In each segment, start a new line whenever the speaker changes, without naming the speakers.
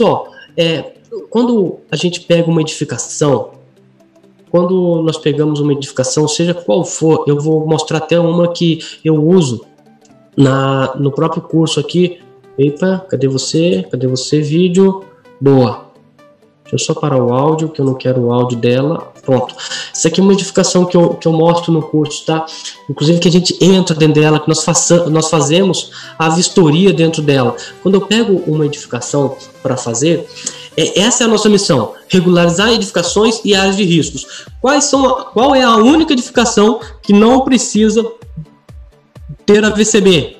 Pessoal, é, quando a gente pega uma edificação, quando nós pegamos uma edificação, seja qual for, eu vou mostrar até uma que eu uso na, no próprio curso aqui. Eita, cadê você? Cadê você, vídeo? Boa. Deixa eu só parar o áudio, que eu não quero o áudio dela. Pronto. Isso aqui é uma edificação que eu, que eu mostro no curso, tá? Inclusive que a gente entra dentro dela, que nós, nós fazemos a vistoria dentro dela. Quando eu pego uma edificação para fazer, é, essa é a nossa missão: regularizar edificações e áreas de riscos. Quais são, qual é a única edificação que não precisa ter a VCB?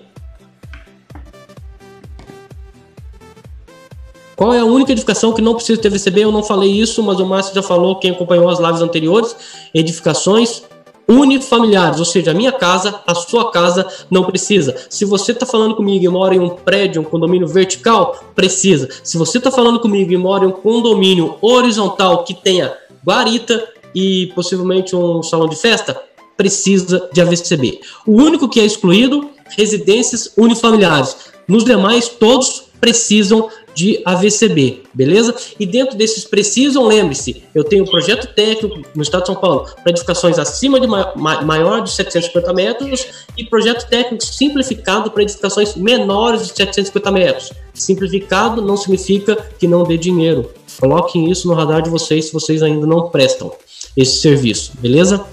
Qual é a única edificação que não precisa ter VCB? Eu não falei isso, mas o Márcio já falou, quem acompanhou as lives anteriores, edificações unifamiliares, ou seja, a minha casa, a sua casa não precisa. Se você está falando comigo e mora em um prédio, um condomínio vertical, precisa. Se você está falando comigo e mora em um condomínio horizontal que tenha guarita e possivelmente um salão de festa, precisa de AVCB. O único que é excluído, residências unifamiliares. Nos demais, todos precisam de AVCB, beleza? E dentro desses precisam, lembre-se, eu tenho um projeto técnico no estado de São Paulo para edificações acima de ma maior de 750 metros e projeto técnico simplificado para edificações menores de 750 metros. Simplificado não significa que não dê dinheiro. Coloquem isso no radar de vocês se vocês ainda não prestam esse serviço, beleza?